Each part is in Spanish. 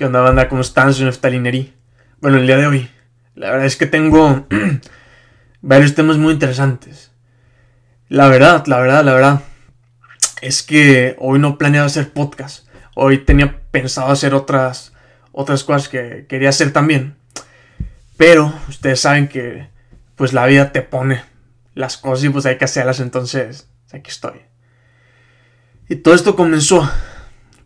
¿Qué onda, banda? ¿Cómo están? Soy Neftalinerí. Bueno, el día de hoy, la verdad es que tengo varios temas muy interesantes. La verdad, la verdad, la verdad, es que hoy no planeaba hacer podcast. Hoy tenía pensado hacer otras, otras cosas que quería hacer también. Pero ustedes saben que pues la vida te pone las cosas y pues hay que hacerlas, entonces aquí estoy. Y todo esto comenzó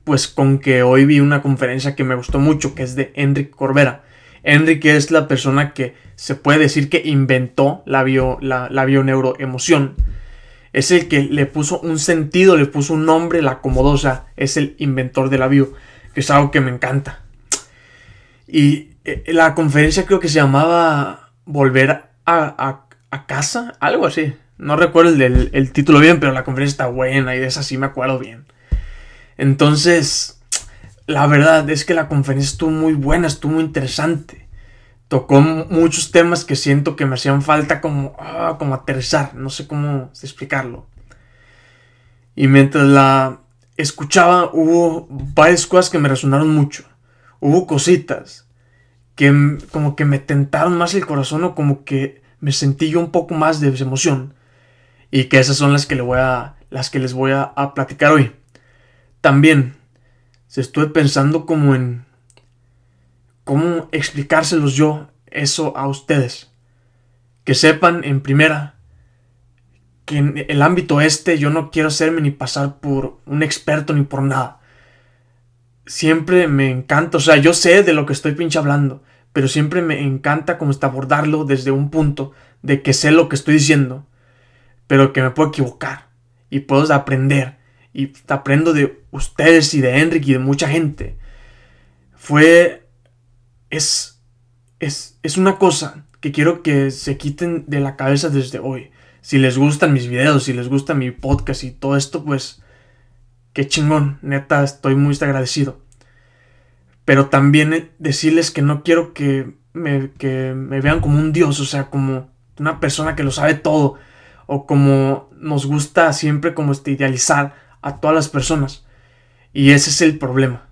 pues con que hoy vi una conferencia que me gustó mucho, que es de Enrique Corbera. Enrique es la persona que se puede decir que inventó la, bio, la, la bioneuroemoción. Es el que le puso un sentido, le puso un nombre, la acomodó, es el inventor de la bio, que es algo que me encanta. Y eh, la conferencia creo que se llamaba Volver a, casa, algo así. No recuerdo el, el, título bien, pero la conferencia está buena y de esa sí me acuerdo bien. Entonces, la verdad es que la conferencia estuvo muy buena, estuvo muy interesante. Tocó muchos temas que siento que me hacían falta como, ah, como aterrizar, no sé cómo explicarlo. Y mientras la escuchaba, hubo varias cosas que me resonaron mucho. Hubo cositas que como que me tentaron más el corazón o como que me sentí yo un poco más de emoción. Y que esas son las que, le voy a, las que les voy a platicar hoy. También se estuve pensando como en cómo explicárselos yo eso a ustedes. Que sepan en primera que en el ámbito este yo no quiero hacerme ni pasar por un experto ni por nada. Siempre me encanta, o sea, yo sé de lo que estoy pinche hablando, pero siempre me encanta como está abordarlo desde un punto de que sé lo que estoy diciendo, pero que me puedo equivocar y puedo aprender y aprendo de ustedes y de Enrique y de mucha gente, fue, es, es, es una cosa que quiero que se quiten de la cabeza desde hoy. Si les gustan mis videos, si les gusta mi podcast y todo esto, pues qué chingón, neta, estoy muy agradecido. Pero también decirles que no quiero que me, que me vean como un dios, o sea, como una persona que lo sabe todo, o como nos gusta siempre como este idealizar a todas las personas. Y ese es el problema.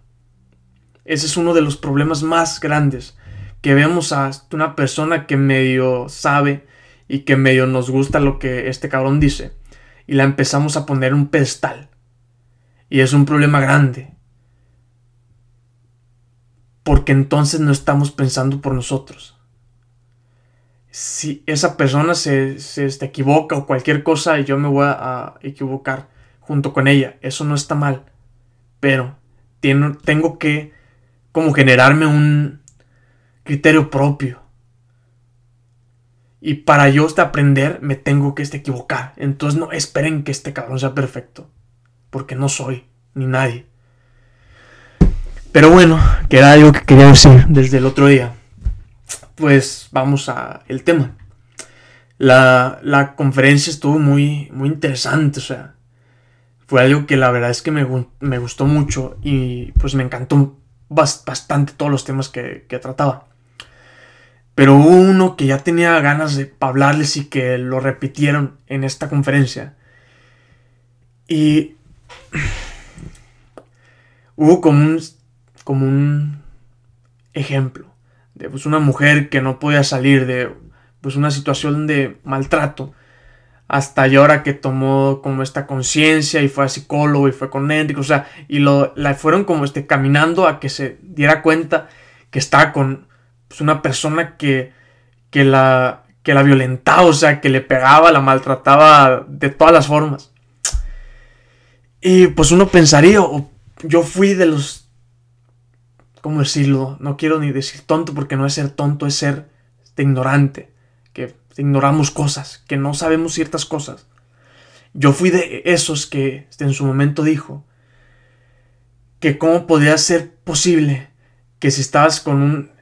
Ese es uno de los problemas más grandes. Que vemos a una persona que medio sabe y que medio nos gusta lo que este cabrón dice. Y la empezamos a poner un pedestal. Y es un problema grande. Porque entonces no estamos pensando por nosotros. Si esa persona se, se, equivoca o cualquier cosa, yo me voy a equivocar junto con ella. Eso no está mal. Pero tengo que como generarme un criterio propio. Y para yo este aprender me tengo que este equivocar. Entonces no esperen que este cabrón sea perfecto. Porque no soy, ni nadie. Pero bueno, que era algo que quería decir desde el otro día. Pues vamos a el tema. La, la conferencia estuvo muy, muy interesante. O sea, fue algo que la verdad es que me, gustó mucho y pues me encantó bastante todos los temas que, trataba. Pero hubo uno que ya tenía ganas de hablarles y que lo repitieron en esta conferencia. Y hubo como un, como un ejemplo de pues, una mujer que no podía salir de pues, una situación de maltrato hasta ahora que tomó como esta conciencia y fue a psicólogo y fue con Enrique, o sea, y lo, la fueron como este, caminando a que se diera cuenta que estaba con pues, una persona que, que, la, que la violentaba, o sea, que le pegaba, la maltrataba de todas las formas. Y pues uno pensaría, yo fui de los, ¿cómo decirlo? No quiero ni decir tonto porque no es ser tonto, es ser ignorante, que ignoramos cosas, que no sabemos ciertas cosas. Yo fui de esos que en su momento dijo que cómo podía ser posible que si estabas con un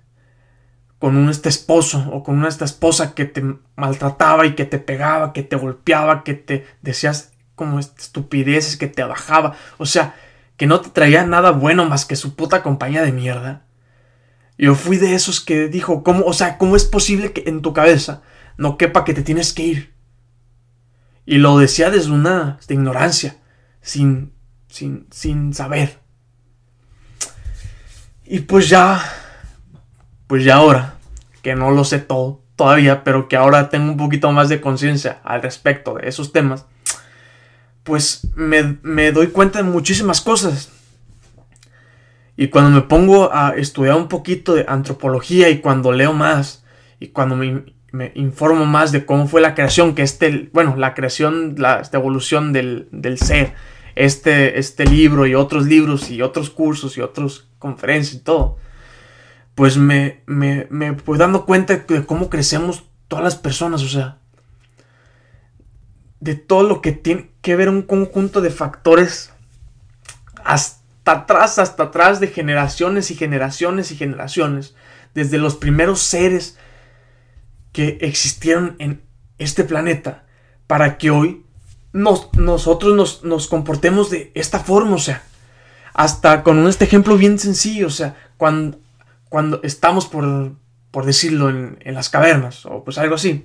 con un este esposo o con una esta esposa que te maltrataba y que te pegaba, que te golpeaba, que te decías como estupideces, que te bajaba, o sea, que no te traía nada bueno más que su puta compañía de mierda. Yo fui de esos que dijo, ¿cómo, o sea, cómo es posible que en tu cabeza no quepa que te tienes que ir. Y lo decía desde una ignorancia, sin, sin, sin saber. Y pues ya, pues ya ahora, que no lo sé todo todavía, pero que ahora tengo un poquito más de conciencia al respecto de esos temas, pues me, me doy cuenta de muchísimas cosas. Y cuando me pongo a estudiar un poquito de antropología y cuando leo más y cuando me, me informo más de cómo fue la creación, que este, bueno, la creación, la evolución del, del, ser, este, este libro y otros libros y otros cursos y otras conferencias y todo, pues me, me, me voy dando cuenta de cómo crecemos todas las personas, o sea, de todo lo que tiene que ver un conjunto de factores hasta atrás, hasta atrás de generaciones y generaciones y generaciones, desde los primeros seres que existieron en este planeta, para que hoy nos, nosotros nos, nos, comportemos de esta forma, o sea, hasta con este ejemplo bien sencillo, o sea, cuando, cuando estamos, por, por decirlo, en, en, las cavernas, o pues algo así,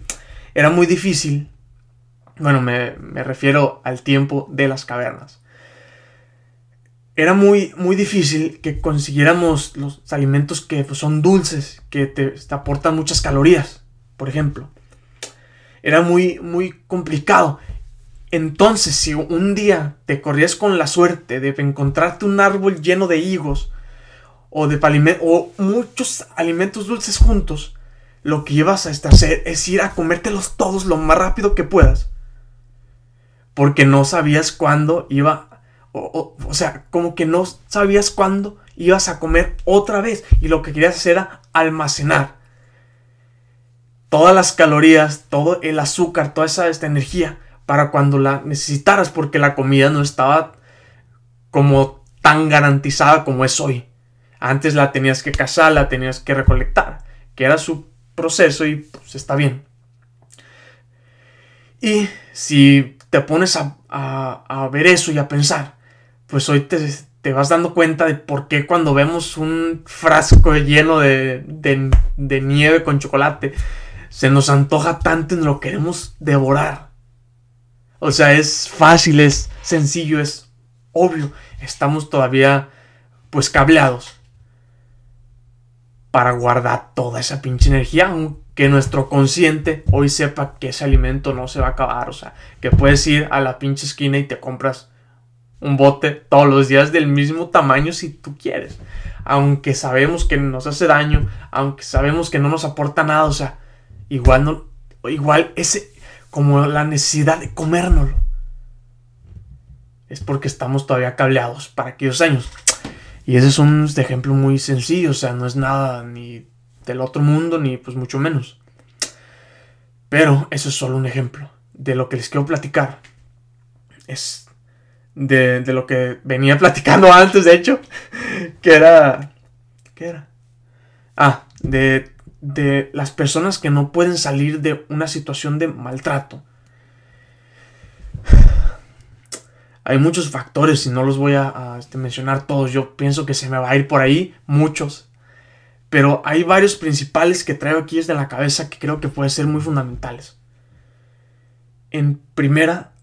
era muy difícil, bueno, me, me refiero al tiempo de las cavernas era muy, muy difícil que consiguiéramos los alimentos que pues, son dulces, que te, te, aportan muchas calorías, por ejemplo. Era muy, muy complicado. Entonces, si un día te corrías con la suerte de encontrarte un árbol lleno de higos o, de o muchos alimentos dulces juntos, lo que ibas a hacer es ir a comértelos todos lo más rápido que puedas. Porque no sabías cuándo iba o, o, sea, como que no sabías cuándo ibas a comer otra vez y lo que querías hacer era almacenar todas las calorías, todo el azúcar, toda esa esta energía para cuando la necesitaras porque la comida no estaba como tan garantizada como es hoy. Antes la tenías que cazar, la tenías que recolectar, que era su proceso y pues está bien. Y si te pones a, ver eso y a pensar, pues hoy te, vas dando cuenta de por qué cuando vemos un frasco lleno de, nieve con chocolate, se nos antoja tanto y lo queremos devorar. O sea, es fácil, es sencillo, es obvio. Estamos todavía pues cableados para guardar toda esa pinche energía, aunque nuestro consciente hoy sepa que ese alimento no se va a acabar, o sea, que puedes ir a la pinche esquina y te compras un bote todos los días del mismo tamaño si tú quieres. Aunque sabemos que nos hace daño, aunque sabemos que no nos aporta nada, o sea, igual no, igual ese, como la necesidad de comérnoslo. Es porque estamos todavía cableados para aquellos años. Y ese es un ejemplo muy sencillo, o sea, no es nada ni del otro mundo, ni pues mucho menos. Pero eso es solo un ejemplo de lo que les quiero platicar. Es de, de, lo que venía platicando antes, de hecho, que era... ¿Qué era? Ah, de, de las personas que no pueden salir de una situación de maltrato. Hay muchos factores y no los voy a, este, mencionar todos. Yo pienso que se me va a ir por ahí muchos. Pero hay varios principales que traigo aquí desde la cabeza que creo que pueden ser muy fundamentales. En primera,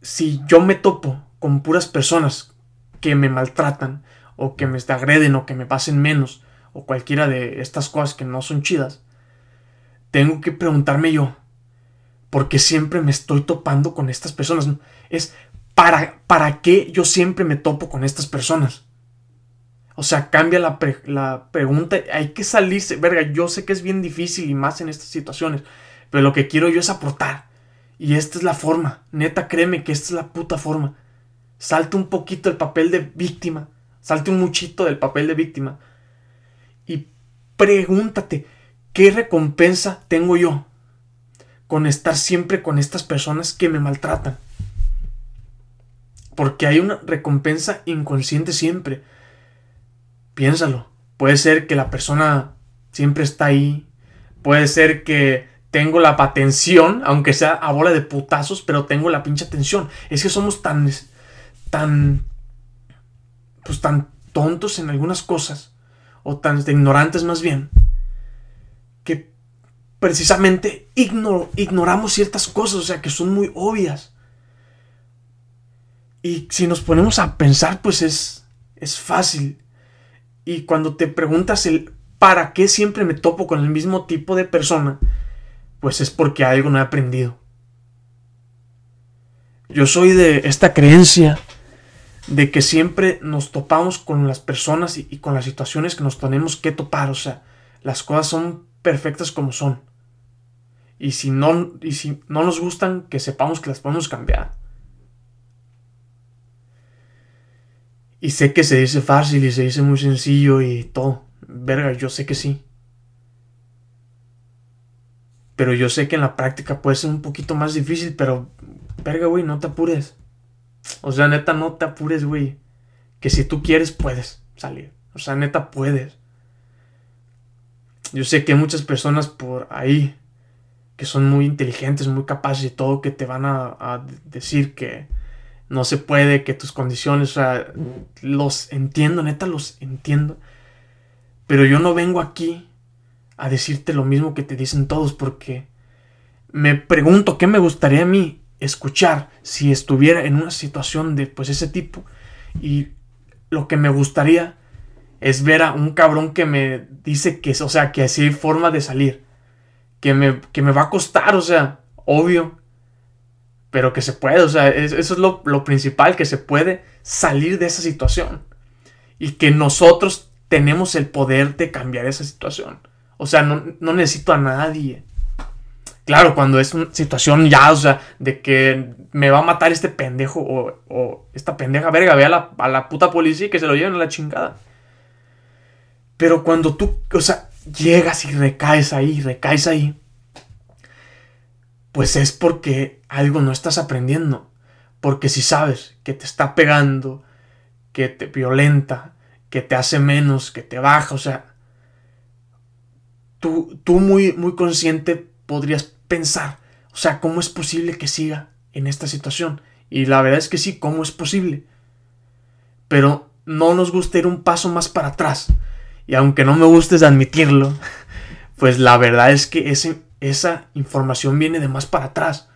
si yo me topo con puras personas que me maltratan o que me agreden o que me pasen menos o cualquiera de estas cosas que no son chidas, tengo que preguntarme yo, ¿por qué siempre me estoy topando con estas personas? Es ¿para, para qué yo siempre me topo con estas personas? O sea, cambia la, la pregunta, hay que salirse, verga, yo sé que es bien difícil y más en estas situaciones, pero lo que quiero yo es aportar. Y esta es la forma, neta, créeme que esta es la puta forma. Salte un poquito el papel de víctima. Salte un muchito del papel de víctima. Y pregúntate, ¿qué recompensa tengo yo con estar siempre con estas personas que me maltratan? Porque hay una recompensa inconsciente siempre. Piénsalo. Puede ser que la persona siempre está ahí. Puede ser que tengo la atención, aunque sea a bola de putazos, pero tengo la pinche atención. Es que somos tan tan, pues tan tontos en algunas cosas, o tan ignorantes más bien, que precisamente ignoramos ciertas cosas, o sea, que son muy obvias. Y si nos ponemos a pensar, pues es, es fácil. y cuando te preguntas el para qué siempre me topo con el mismo tipo de persona, pues es porque algo no he aprendido. Yo soy de esta creencia de que siempre nos topamos con las personas y, con las situaciones que nos tenemos que topar. O sea, las cosas son perfectas como son. Y si no, y si no nos gustan, que sepamos que las podemos cambiar. Y sé que se dice fácil y se dice muy sencillo y todo. Verga, yo sé que sí. Pero yo sé que en la práctica puede ser un poquito más difícil, pero verga, güey, no te apures. O sea, neta, no te apures, güey. Que si tú quieres, puedes salir. O sea, neta, puedes. Yo sé que hay muchas personas por ahí que son muy inteligentes, muy capaces y todo, que te van a, decir que no se puede, que tus condiciones, o sea, los entiendo, neta, los entiendo. Pero yo no vengo aquí a decirte lo mismo que te dicen todos, porque me pregunto qué me gustaría a mí escuchar si estuviera en una situación de pues ese tipo. Y lo que me gustaría es ver a un cabrón que me dice que, o sea, que así hay forma de salir. Que me, que me va a costar, o sea, obvio. Pero que se puede, o sea, eso es lo, lo principal, que se puede salir de esa situación. Y que nosotros tenemos el poder de cambiar esa situación. O sea, no, no necesito a nadie. Claro, cuando es una situación ya, o sea, de que me va a matar este pendejo o, esta pendeja, verga, ve a la, a la puta policía y que se lo lleven a la chingada. Pero cuando tú, o sea, llegas y recaes ahí, recaes ahí, pues es porque algo no estás aprendiendo. Porque si sabes que te está pegando, que te violenta, que te hace menos, que te baja, o sea, tú, tú muy, muy consciente podrías pensar, o sea, ¿cómo es posible que siga en esta situación? Y la verdad es que sí, ¿cómo es posible? Pero no nos gusta ir un paso más para atrás. Y aunque no me guste admitirlo, pues la verdad es que ese, esa información viene de más para atrás.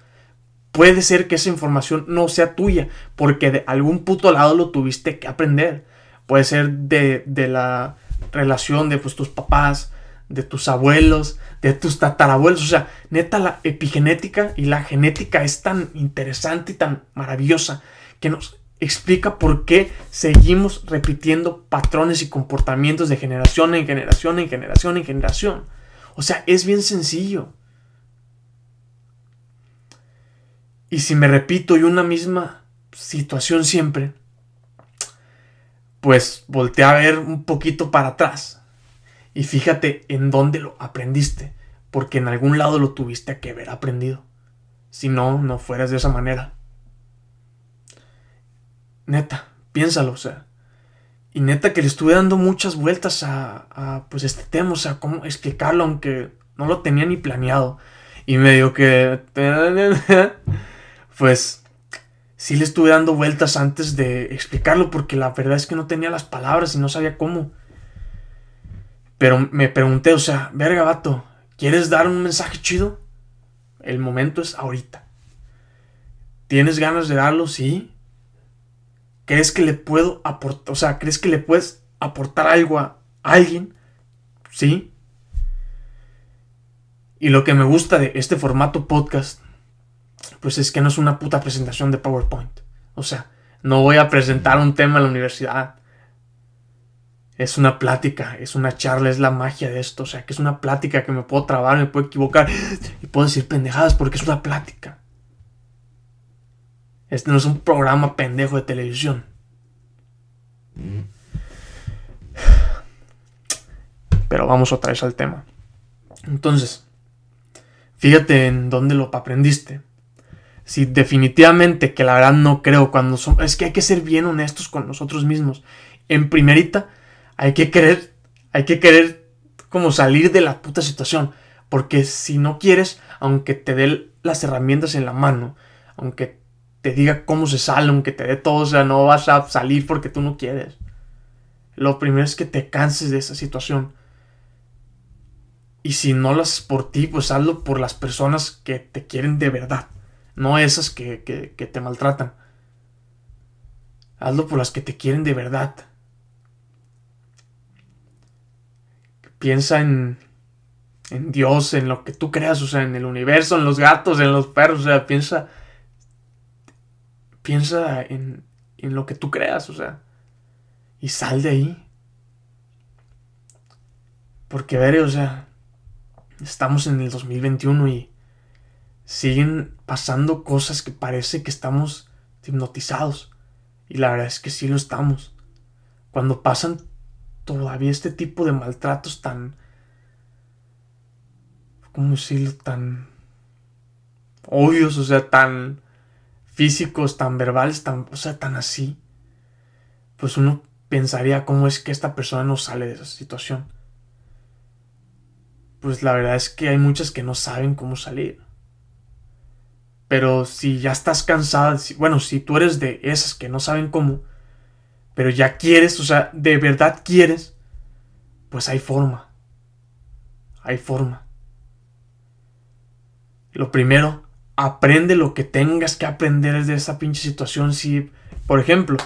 Puede ser que esa información no sea tuya, porque de algún puto lado lo tuviste que aprender. Puede ser de, de la relación de pues, tus papás, de tus abuelos, de tus tatarabuelos. O sea, neta, la epigenética y la genética es tan interesante y tan maravillosa que nos explica por qué seguimos repitiendo patrones y comportamientos de generación en generación en generación en generación. O sea, es bien sencillo. Y si me repito y una misma situación siempre, pues volteé a ver un poquito para atrás y fíjate en dónde lo aprendiste, porque en algún lado lo tuviste que haber aprendido. Si no, no fueras de esa manera. Neta, piénsalo, o sea. Y neta que le estuve dando muchas vueltas a, a pues este tema, o sea, cómo explicarlo, aunque no lo tenía ni planeado. Y medio que... Pues sí le estuve dando vueltas antes de explicarlo porque la verdad es que no tenía las palabras y no sabía cómo. Pero me pregunté, o sea, verga, vato, ¿quieres dar un mensaje chido? El momento es ahorita. ¿Tienes ganas de darlo? Sí. ¿Crees que le puedo aportar, o sea, crees que le puedes aportar algo a alguien? Sí. Y lo que me gusta de este formato podcast, pues es que no es una puta presentación de PowerPoint. O sea, no voy a presentar un tema en la universidad es una plática, es una charla, es la magia de esto. O sea, que es una plática que me puedo trabar, me puedo equivocar y puedo decir pendejadas porque es una plática. Este no es un programa pendejo de televisión. Pero vamos otra vez al tema. Entonces, fíjate en dónde lo aprendiste. Si definitivamente que la verdad no creo cuando son... Es que hay que ser bien honestos con nosotros mismos. En primerita, hay que querer, hay que querer como salir de la puta situación. Porque si no quieres, aunque te dé las herramientas en la mano, aunque te diga cómo se sale, aunque te dé todo, o sea, no vas a salir porque tú no quieres. Lo primero es que te canses de esa situación. Y si no lo haces por ti, pues hazlo por las personas que te quieren de verdad. No esas que, que, que te maltratan. Hazlo por las que te quieren de verdad. Piensa en, en Dios, en lo que tú creas, o sea, en el universo, en los gatos, en los perros, o sea, piensa, piensa en, en lo que tú creas, o sea, y sal de ahí. Porque, ver, o sea, estamos en el 2021 y siguen pasando cosas que parece que estamos hipnotizados. Y la verdad es que sí lo estamos. Cuando pasan todavía este tipo de maltratos tan... ¿Cómo decirlo? Tan... Obvios, o sea, tan físicos, tan verbales, tan... O sea, tan así. Pues uno pensaría cómo es que esta persona no sale de esa situación pues la verdad es que hay muchas que no saben cómo salir. Pero si ya estás cansada, bueno, si tú eres de esas que no saben cómo, pero ya quieres, o sea, de verdad quieres, pues hay forma. Hay forma. Lo primero, aprende lo que tengas que aprender de esa pinche situación. Si, por ejemplo,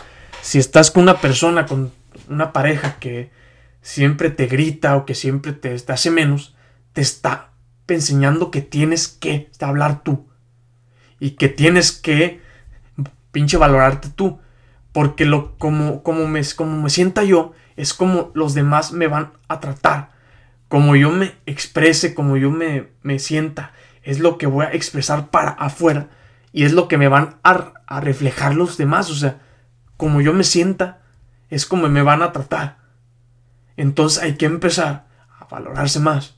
si estás con una persona, con una pareja que siempre te grita o que siempre te, te hace menos, te está enseñando que tienes que hablar tú. Y que tienes que pinche valorarte tú. Porque lo, como, como, me, como me sienta yo, es como los demás me van a tratar. Como yo me exprese, como yo me, me sienta, es lo que voy a expresar para afuera. Y es lo que me van a, a reflejar los demás. O sea, como yo me sienta, es como me van a tratar. Entonces hay que empezar a valorarse más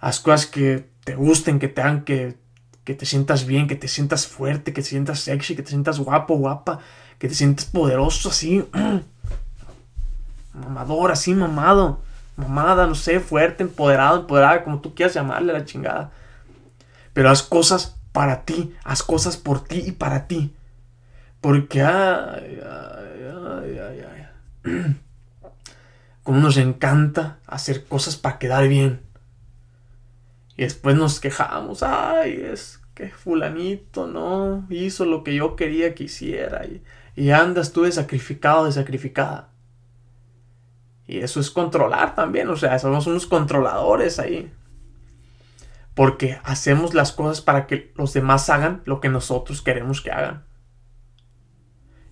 haz cosas que te gusten, que te hagan que, que te sientas bien, que te sientas fuerte, que te sientas sexy, que te sientas guapo, guapa, que te sientas poderoso así, mamador, así mamado, mamada, no sé, fuerte, empoderado, empoderada, como tú quieras llamarle la chingada. Pero haz cosas para ti, haz cosas por ti y para ti. Porque, ay, ay, ay, como nos encanta hacer cosas para quedar bien. Y después nos quejamos, ay, es que fulanito no hizo lo que yo quería que hiciera. Y, y andas tú de sacrificado, de sacrificada. Y eso es controlar también, o sea, somos unos controladores ahí. Porque hacemos las cosas para que los demás hagan lo que nosotros queremos que hagan.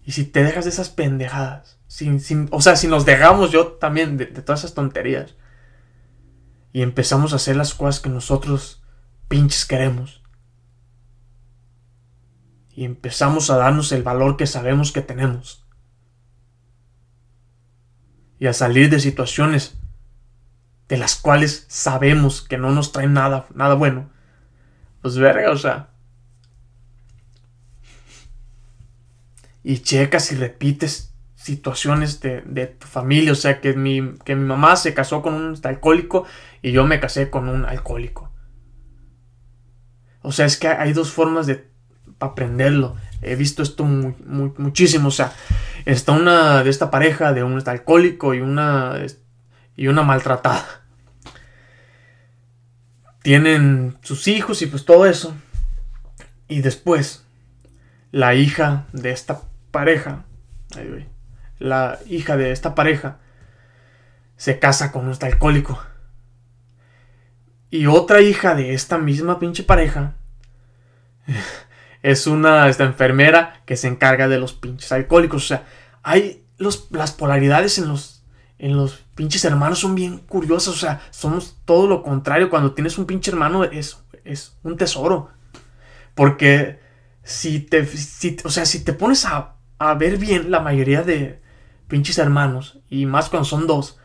Y si te dejas de esas pendejadas, sin, sin, o sea, si nos dejamos yo también de todas esas tonterías, y empezamos a hacer las cosas que nosotros pinches queremos. Y empezamos a darnos el valor que sabemos que tenemos. Y a salir de situaciones de las cuales sabemos que no nos traen nada, nada bueno. Pues verga, o sea. Y checas y repites situaciones de, de, tu familia. O sea, que mi, que mi mamá se casó con un alcohólico y yo me casé con un alcohólico. O sea, es que hay dos formas de aprenderlo. He visto esto muchísimo. O sea, está una de esta pareja de un alcohólico y una, y una maltratada. Tienen sus hijos y pues todo eso. Y después, la hija de esta pareja, la hija de esta pareja, se casa con un alcohólico. Y otra hija de esta misma pinche pareja es una esta enfermera que se encarga de los pinches alcohólicos. O sea, hay los, las polaridades en los, en los pinches hermanos son bien curiosas. O sea, somos todo lo contrario. Cuando tienes un pinche hermano es, es un tesoro. Porque si te, o sea, si te pones a, a ver bien la mayoría de pinches hermanos, y más cuando son dos,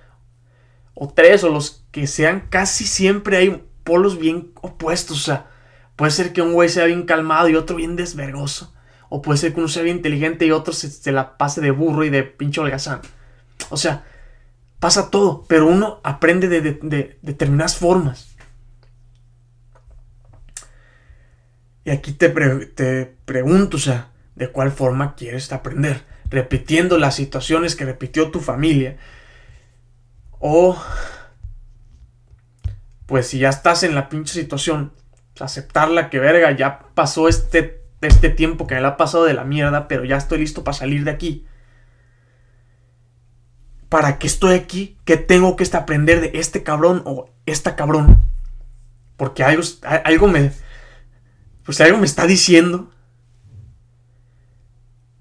o tres, o los que sean, casi siempre hay polos bien opuestos. O sea, puede ser que un güey sea bien calmado y otro bien desvergoso. O puede ser que uno sea bien inteligente y otro se, la pase de burro y de pinche holgazán. O sea, pasa todo, pero uno aprende de, determinadas formas. Y aquí te, te pregunto, o sea, ¿de cuál forma quieres aprender? Repitiendo las situaciones que repitió tu familia o, pues si ya estás en la pinche situación, aceptarla que verga, ya pasó este, este tiempo que me la ha pasado de la mierda, pero ya estoy listo para salir de aquí. ¿para qué estoy aquí? ¿Qué tengo que aprender de este cabrón o esta cabrón? Porque algo, algo me... Pues algo me está diciendo.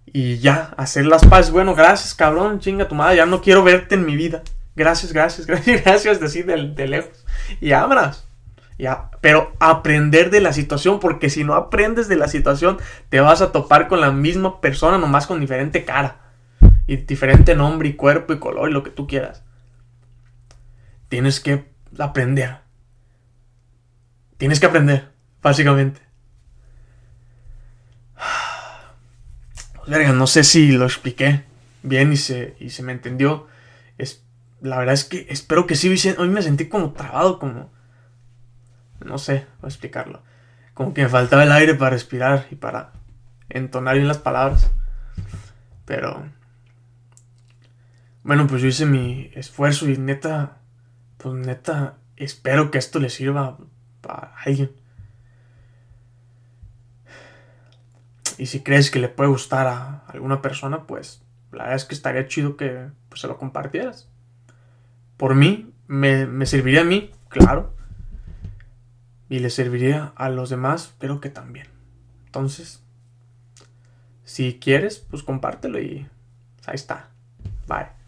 Y ya, hacer las paces. Bueno, gracias, cabrón, chinga tu madre. Ya no quiero verte en mi vida. Gracias, gracias, gracias, gracias, decir de, de lejos. Y abras. Pero aprender de la situación, porque si no aprendes de la situación, te vas a topar con la misma persona, nomás con diferente cara. Y diferente nombre y cuerpo y color y lo que tú quieras. Tienes que aprender. Tienes que aprender, básicamente. Verga, no sé si lo expliqué bien y se, y se me entendió. Es, la verdad es que espero que sí. Hoy me sentí como trabado, como no sé, a explicarlo. Como que me faltaba el aire para respirar y para entonar bien las palabras. Pero... Bueno, pues yo hice mi esfuerzo y neta, pues neta, espero que esto le sirva a alguien. Y si crees que le puede gustar a alguna persona, pues la verdad es que estaría chido que pues, se lo compartieras. Por mí, me, me serviría a mí, claro y le serviría a los demás, creo que también. Entonces, si quieres, pues compártelo y ahí está. Bye.